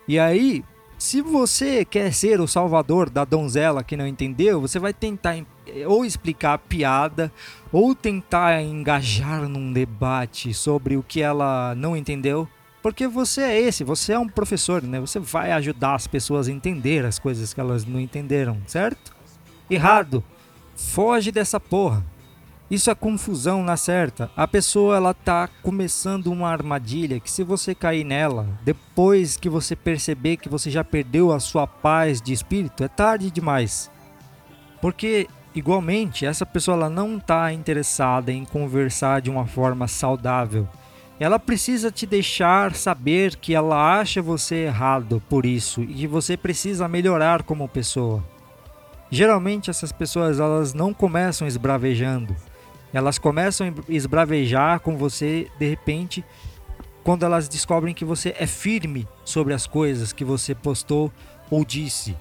E aí, se você quer ser o salvador da donzela que não entendeu, você vai tentar ou explicar a piada ou tentar engajar num debate sobre o que ela não entendeu. Porque você é esse, você é um professor, né? Você vai ajudar as pessoas a entender as coisas que elas não entenderam, certo? Errado. Foge dessa porra. Isso é confusão na certa. A pessoa ela tá começando uma armadilha que se você cair nela, depois que você perceber que você já perdeu a sua paz de espírito, é tarde demais. Porque igualmente essa pessoa ela não está interessada em conversar de uma forma saudável. Ela precisa te deixar saber que ela acha você errado por isso e que você precisa melhorar como pessoa. Geralmente essas pessoas elas não começam esbravejando. Elas começam a esbravejar com você de repente quando elas descobrem que você é firme sobre as coisas que você postou ou disse.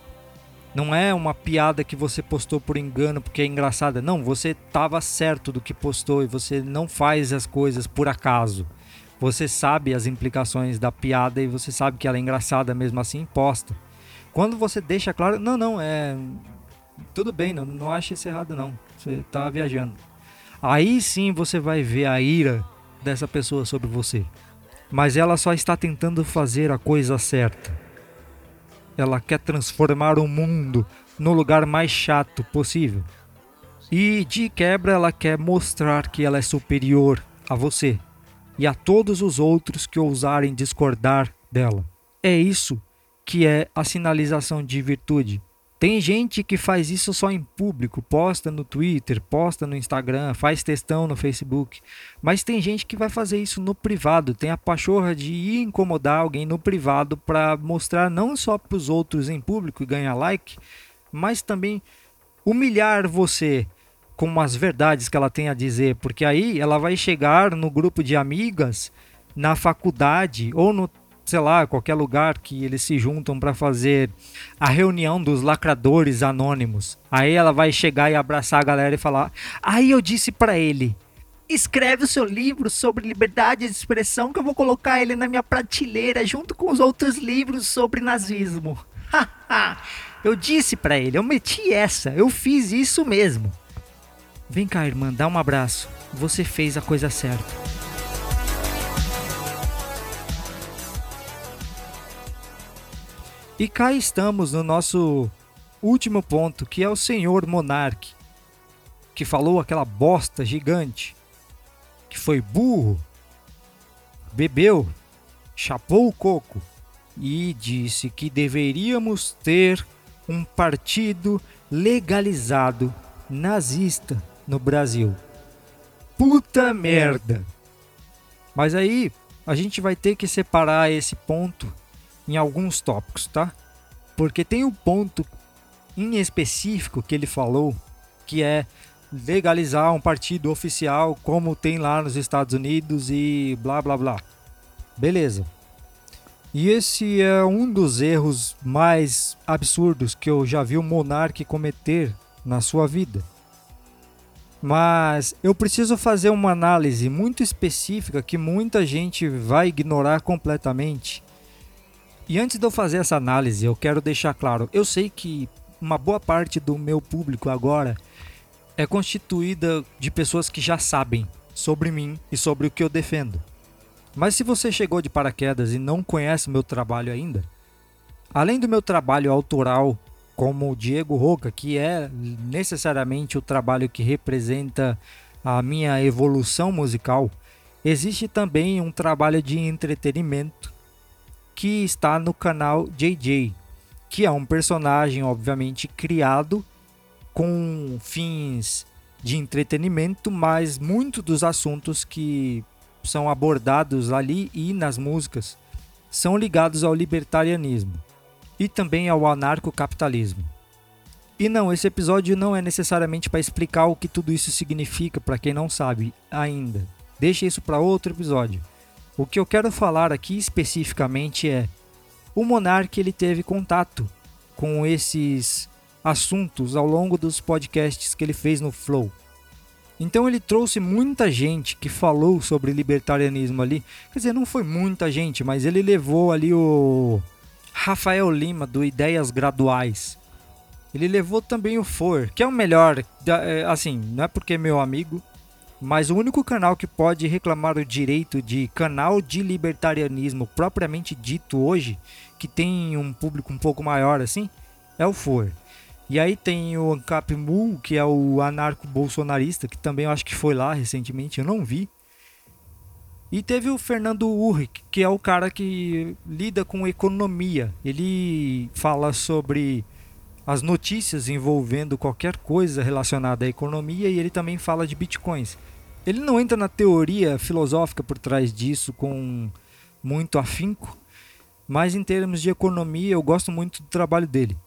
Não é uma piada que você postou por engano porque é engraçada. Não, você estava certo do que postou e você não faz as coisas por acaso. Você sabe as implicações da piada e você sabe que ela é engraçada mesmo assim posta. Quando você deixa claro, não, não, é tudo bem, não, não acho isso errado não. Você está viajando. Aí sim você vai ver a ira dessa pessoa sobre você. Mas ela só está tentando fazer a coisa certa. Ela quer transformar o mundo no lugar mais chato possível. E de quebra ela quer mostrar que ela é superior a você e a todos os outros que ousarem discordar dela. É isso que é a sinalização de virtude. Tem gente que faz isso só em público, posta no Twitter, posta no Instagram, faz textão no Facebook. Mas tem gente que vai fazer isso no privado, tem a pachorra de ir incomodar alguém no privado para mostrar não só para os outros em público e ganhar like, mas também humilhar você com as verdades que ela tem a dizer, porque aí ela vai chegar no grupo de amigas, na faculdade ou no sei lá, qualquer lugar que eles se juntam para fazer a reunião dos lacradores anônimos. Aí ela vai chegar e abraçar a galera e falar: "Aí eu disse para ele: escreve o seu livro sobre liberdade de expressão que eu vou colocar ele na minha prateleira junto com os outros livros sobre nazismo." [laughs] eu disse para ele, eu meti essa, eu fiz isso mesmo. Vem cá, irmã, dá um abraço. Você fez a coisa certa. E cá estamos no nosso último ponto, que é o senhor Monarque, que falou aquela bosta gigante, que foi burro, bebeu, chapou o coco e disse que deveríamos ter um partido legalizado nazista no Brasil. Puta merda! Mas aí a gente vai ter que separar esse ponto em alguns tópicos, tá? Porque tem um ponto em específico que ele falou que é legalizar um partido oficial como tem lá nos Estados Unidos e blá blá blá. Beleza. E esse é um dos erros mais absurdos que eu já vi o monarca cometer na sua vida. Mas eu preciso fazer uma análise muito específica que muita gente vai ignorar completamente e antes de eu fazer essa análise, eu quero deixar claro: eu sei que uma boa parte do meu público agora é constituída de pessoas que já sabem sobre mim e sobre o que eu defendo. Mas se você chegou de paraquedas e não conhece meu trabalho ainda, além do meu trabalho autoral como Diego Roca, que é necessariamente o trabalho que representa a minha evolução musical, existe também um trabalho de entretenimento que está no canal JJ, que é um personagem obviamente criado com fins de entretenimento, mas muitos dos assuntos que são abordados ali e nas músicas são ligados ao libertarianismo e também ao anarcocapitalismo. E não, esse episódio não é necessariamente para explicar o que tudo isso significa para quem não sabe ainda. Deixa isso para outro episódio. O que eu quero falar aqui especificamente é o monarca ele teve contato com esses assuntos ao longo dos podcasts que ele fez no Flow. Então ele trouxe muita gente que falou sobre libertarianismo ali. Quer dizer, não foi muita gente, mas ele levou ali o Rafael Lima do Ideias Graduais. Ele levou também o For, que é o melhor, é, assim, não é porque é meu amigo, mas o único canal que pode reclamar o direito de canal de libertarianismo propriamente dito hoje, que tem um público um pouco maior assim, é o FOR. E aí tem o Ancap Mu, que é o anarco-bolsonarista, que também eu acho que foi lá recentemente, eu não vi. E teve o Fernando Urrich, que é o cara que lida com economia. Ele fala sobre as notícias envolvendo qualquer coisa relacionada à economia e ele também fala de bitcoins. Ele não entra na teoria filosófica por trás disso com muito afinco, mas em termos de economia eu gosto muito do trabalho dele.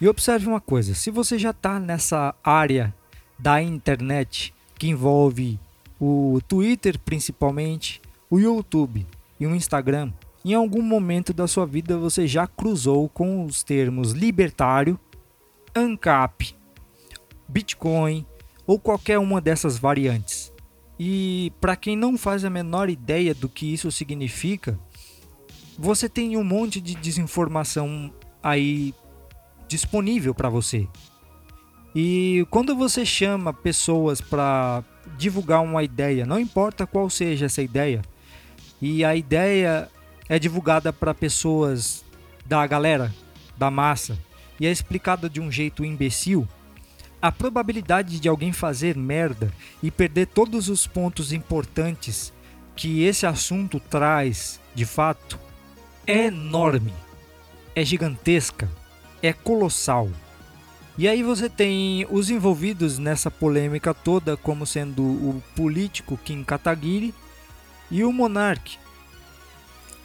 E observe uma coisa: se você já está nessa área da internet que envolve o Twitter principalmente, o YouTube e o Instagram, em algum momento da sua vida você já cruzou com os termos libertário, ANCAP, Bitcoin ou qualquer uma dessas variantes. E para quem não faz a menor ideia do que isso significa, você tem um monte de desinformação aí disponível para você. E quando você chama pessoas para divulgar uma ideia, não importa qual seja essa ideia, e a ideia é divulgada para pessoas da galera, da massa, e é explicada de um jeito imbecil, a probabilidade de alguém fazer merda e perder todos os pontos importantes que esse assunto traz, de fato, é enorme, é gigantesca, é colossal. E aí você tem os envolvidos nessa polêmica toda como sendo o político Kim Kataguiri e o monarca.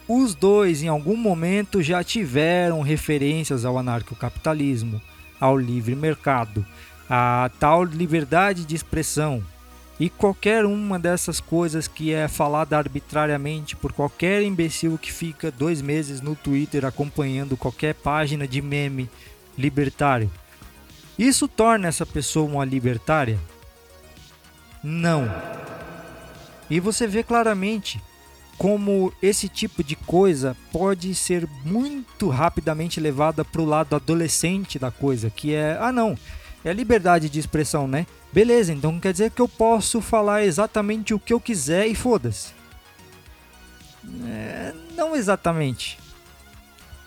Os dois em algum momento já tiveram referências ao anarcocapitalismo, ao livre mercado, à tal liberdade de expressão, e qualquer uma dessas coisas que é falada arbitrariamente por qualquer imbecil que fica dois meses no Twitter acompanhando qualquer página de meme libertário. Isso torna essa pessoa uma libertária? Não. E você vê claramente como esse tipo de coisa pode ser muito rapidamente levada para o lado adolescente da coisa, que é, ah não, é liberdade de expressão, né? Beleza, então quer dizer que eu posso falar exatamente o que eu quiser e foda-se. É, não exatamente.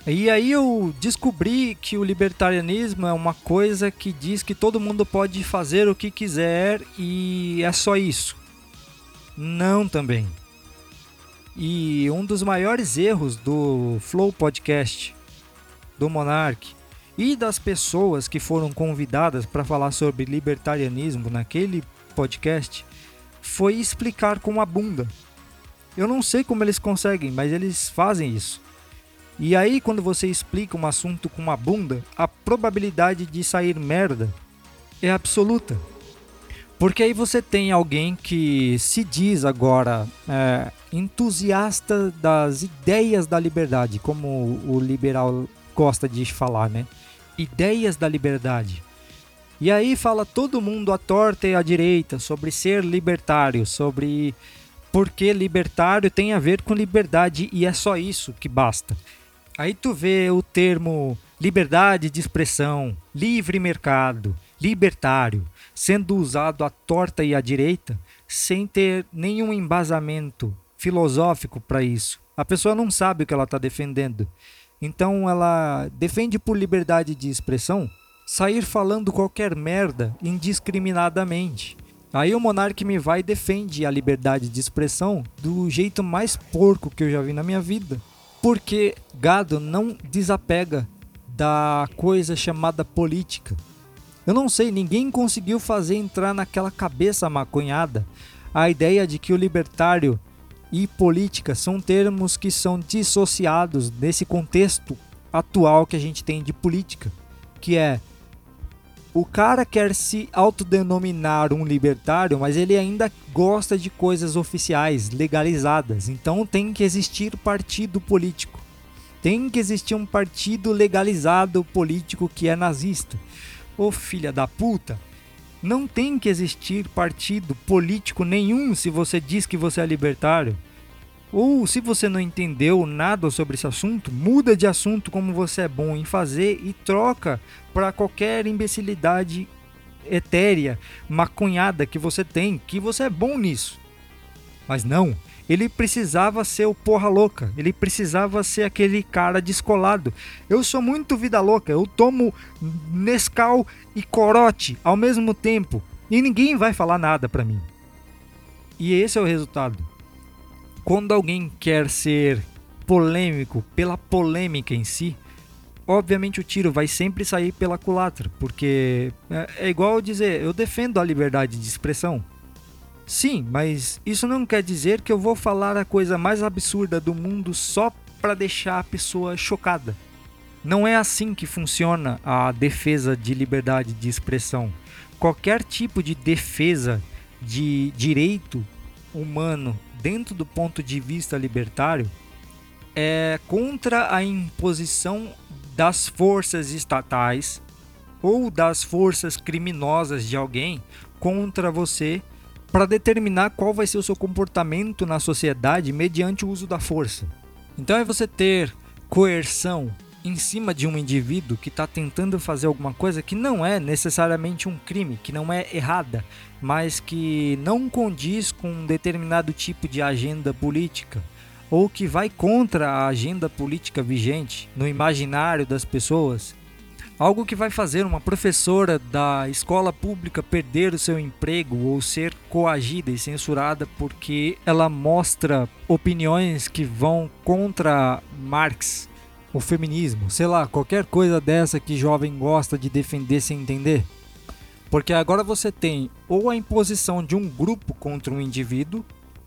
E aí eu descobri que o libertarianismo é uma coisa que diz que todo mundo pode fazer o que quiser e é só isso. Não também. E um dos maiores erros do Flow Podcast, do Monarch, e das pessoas que foram convidadas para falar sobre libertarianismo naquele podcast foi explicar com a bunda. Eu não sei como eles conseguem, mas eles fazem isso. E aí, quando você explica um assunto com uma bunda, a probabilidade de sair merda é absoluta. Porque aí você tem alguém que se diz agora é, entusiasta das ideias da liberdade, como o liberal gosta de falar, né? Ideias da liberdade. E aí fala todo mundo à torta e à direita sobre ser libertário, sobre porque libertário tem a ver com liberdade e é só isso que basta. Aí tu vê o termo liberdade de expressão, livre mercado, libertário, sendo usado à torta e à direita, sem ter nenhum embasamento filosófico para isso. A pessoa não sabe o que ela está defendendo. Então ela defende por liberdade de expressão sair falando qualquer merda indiscriminadamente. Aí o monarca me vai e defende a liberdade de expressão do jeito mais porco que eu já vi na minha vida. Porque gado não desapega da coisa chamada política. Eu não sei, ninguém conseguiu fazer entrar naquela cabeça maconhada a ideia de que o libertário e política são termos que são dissociados nesse contexto atual que a gente tem de política, que é o cara quer se autodenominar um libertário, mas ele ainda gosta de coisas oficiais, legalizadas. Então tem que existir partido político. Tem que existir um partido legalizado político que é nazista. Ô filha da puta, não tem que existir partido político nenhum se você diz que você é libertário. Ou se você não entendeu nada sobre esse assunto, muda de assunto como você é bom em fazer e troca para qualquer imbecilidade etérea, maconhada que você tem, que você é bom nisso. Mas não, ele precisava ser o porra louca, ele precisava ser aquele cara descolado. Eu sou muito vida louca, eu tomo Nescau e corote ao mesmo tempo e ninguém vai falar nada para mim. E esse é o resultado. Quando alguém quer ser polêmico pela polêmica em si, obviamente o tiro vai sempre sair pela culatra, porque é, é igual dizer, eu defendo a liberdade de expressão. Sim, mas isso não quer dizer que eu vou falar a coisa mais absurda do mundo só para deixar a pessoa chocada. Não é assim que funciona a defesa de liberdade de expressão. Qualquer tipo de defesa de direito humano dentro do ponto de vista libertário é contra a imposição das forças estatais ou das forças criminosas de alguém contra você para determinar qual vai ser o seu comportamento na sociedade mediante o uso da força. Então é você ter coerção em cima de um indivíduo que está tentando fazer alguma coisa que não é necessariamente um crime, que não é errada, mas que não condiz com um determinado tipo de agenda política ou que vai contra a agenda política vigente no imaginário das pessoas Algo que vai fazer uma professora da escola pública perder o seu emprego ou ser coagida e censurada porque ela mostra opiniões que vão contra Marx, o feminismo, sei lá, qualquer coisa dessa que jovem gosta de defender sem entender. Porque agora você tem ou a imposição de um grupo contra um indivíduo,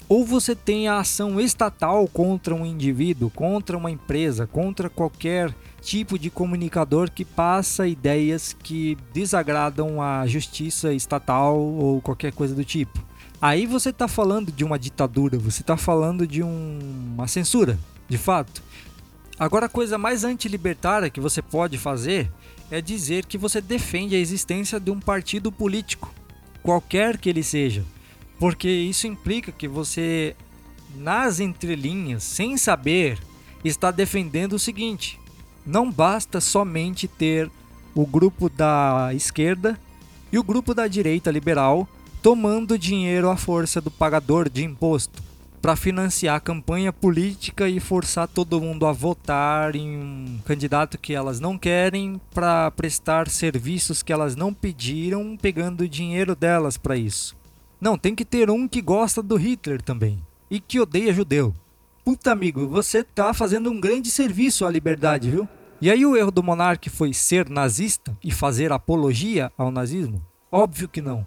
ou você tem a ação estatal contra um indivíduo, contra uma empresa, contra qualquer tipo de comunicador que passa ideias que desagradam a justiça estatal ou qualquer coisa do tipo. Aí você está falando de uma ditadura, você está falando de um, uma censura, de fato. Agora, a coisa mais antilibertária que você pode fazer é dizer que você defende a existência de um partido político, qualquer que ele seja, porque isso implica que você, nas entrelinhas, sem saber, está defendendo o seguinte: não basta somente ter o grupo da esquerda e o grupo da direita liberal tomando dinheiro à força do pagador de imposto para financiar a campanha política e forçar todo mundo a votar em um candidato que elas não querem para prestar serviços que elas não pediram, pegando dinheiro delas para isso. Não, tem que ter um que gosta do Hitler também e que odeia judeu. Puta amigo, você tá fazendo um grande serviço à liberdade, viu? E aí o erro do monarca foi ser nazista e fazer apologia ao nazismo? Óbvio que não.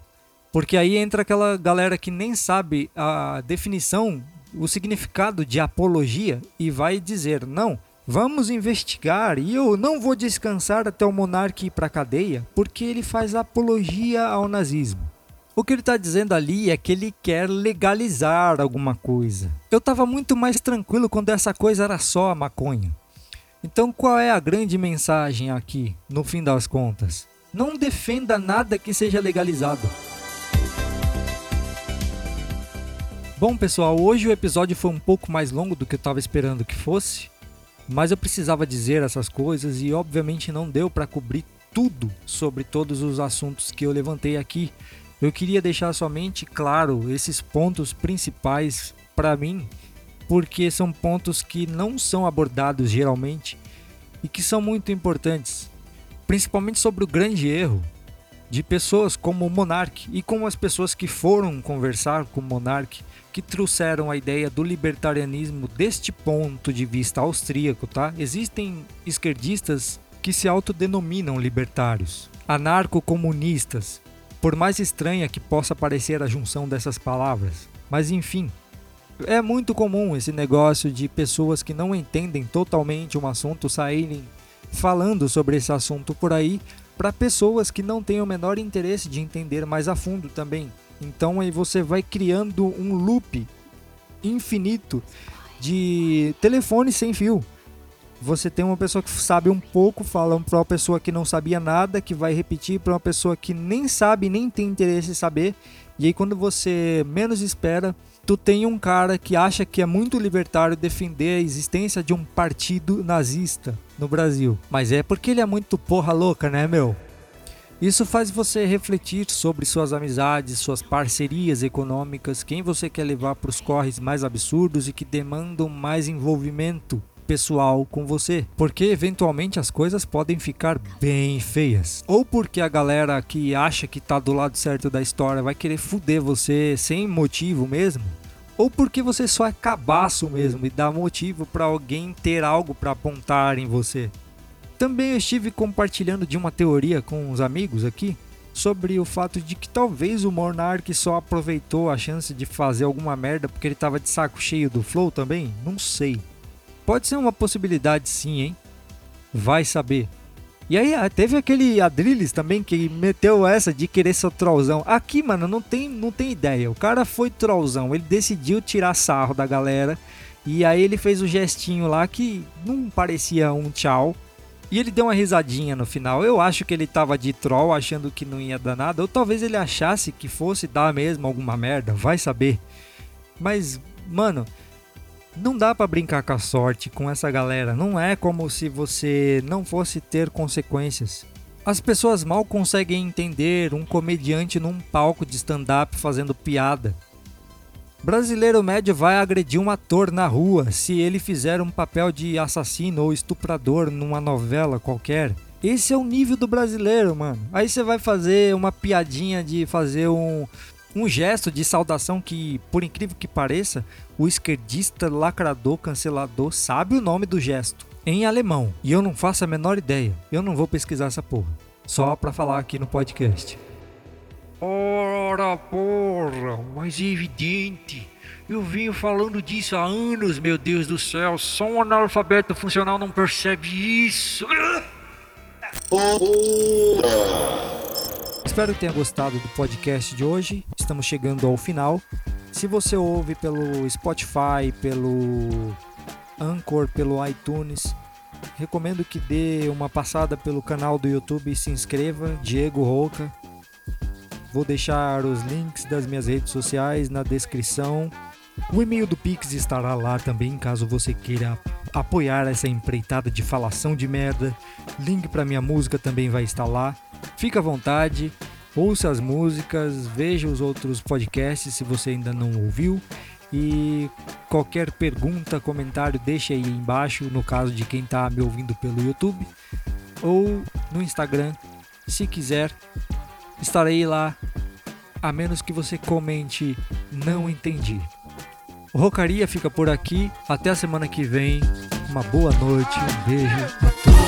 Porque aí entra aquela galera que nem sabe a definição, o significado de apologia e vai dizer: "Não, vamos investigar e eu não vou descansar até o monarca ir para cadeia, porque ele faz apologia ao nazismo". O que ele está dizendo ali é que ele quer legalizar alguma coisa. Eu estava muito mais tranquilo quando essa coisa era só a maconha. Então, qual é a grande mensagem aqui, no fim das contas? Não defenda nada que seja legalizado. Bom, pessoal, hoje o episódio foi um pouco mais longo do que eu estava esperando que fosse, mas eu precisava dizer essas coisas e, obviamente, não deu para cobrir tudo sobre todos os assuntos que eu levantei aqui. Eu queria deixar somente claro esses pontos principais para mim, porque são pontos que não são abordados geralmente e que são muito importantes, principalmente sobre o grande erro de pessoas como o Monark e como as pessoas que foram conversar com o Monark, que trouxeram a ideia do libertarianismo deste ponto de vista austríaco, tá? Existem esquerdistas que se autodenominam libertários, anarco-comunistas, por mais estranha que possa parecer a junção dessas palavras. Mas enfim, é muito comum esse negócio de pessoas que não entendem totalmente um assunto saírem falando sobre esse assunto por aí para pessoas que não têm o menor interesse de entender mais a fundo também. Então aí você vai criando um loop infinito de telefone sem fio. Você tem uma pessoa que sabe um pouco, fala para uma pessoa que não sabia nada, que vai repetir para uma pessoa que nem sabe, nem tem interesse em saber. E aí quando você menos espera, tu tem um cara que acha que é muito libertário defender a existência de um partido nazista no Brasil. Mas é porque ele é muito porra louca, né, meu? Isso faz você refletir sobre suas amizades, suas parcerias econômicas, quem você quer levar para os corres mais absurdos e que demandam mais envolvimento pessoal com você, porque eventualmente as coisas podem ficar bem feias. Ou porque a galera que acha que tá do lado certo da história vai querer fuder você sem motivo mesmo, ou porque você só é cabaço mesmo e dá motivo para alguém ter algo para apontar em você. Também eu estive compartilhando de uma teoria com uns amigos aqui sobre o fato de que talvez o Monark só aproveitou a chance de fazer alguma merda porque ele tava de saco cheio do flow também, não sei. Pode ser uma possibilidade sim, hein? Vai saber. E aí ah, teve aquele Adrilles também que meteu essa de querer ser trollzão. Aqui, mano, não tem, não tem ideia. O cara foi trollzão, ele decidiu tirar sarro da galera. E aí ele fez o gestinho lá que não parecia um tchau. E ele deu uma risadinha no final. Eu acho que ele tava de troll, achando que não ia dar nada. Ou talvez ele achasse que fosse dar mesmo alguma merda, vai saber. Mas, mano, não dá para brincar com a sorte com essa galera. Não é como se você não fosse ter consequências. As pessoas mal conseguem entender um comediante num palco de stand-up fazendo piada. Brasileiro médio vai agredir um ator na rua se ele fizer um papel de assassino ou estuprador numa novela qualquer. Esse é o nível do brasileiro, mano. Aí você vai fazer uma piadinha de fazer um, um gesto de saudação que, por incrível que pareça, o esquerdista lacrador cancelador sabe o nome do gesto em alemão. E eu não faço a menor ideia. Eu não vou pesquisar essa porra. Só pra falar aqui no podcast. Ora porra, mas é evidente. Eu venho falando disso há anos, meu Deus do céu. Só um analfabeto funcional não percebe isso. Espero que tenha gostado do podcast de hoje. Estamos chegando ao final. Se você ouve pelo Spotify, pelo Anchor, pelo iTunes, recomendo que dê uma passada pelo canal do YouTube e se inscreva, Diego Roca. Vou deixar os links das minhas redes sociais na descrição. O e-mail do Pix estará lá também, caso você queira apoiar essa empreitada de falação de merda. Link para minha música também vai estar lá. Fica à vontade, ouça as músicas, veja os outros podcasts se você ainda não ouviu. E qualquer pergunta, comentário, deixe aí embaixo, no caso de quem está me ouvindo pelo YouTube ou no Instagram, se quiser. Estarei lá, a menos que você comente não entendi. O Rocaria fica por aqui, até a semana que vem. Uma boa noite, um beijo a todos.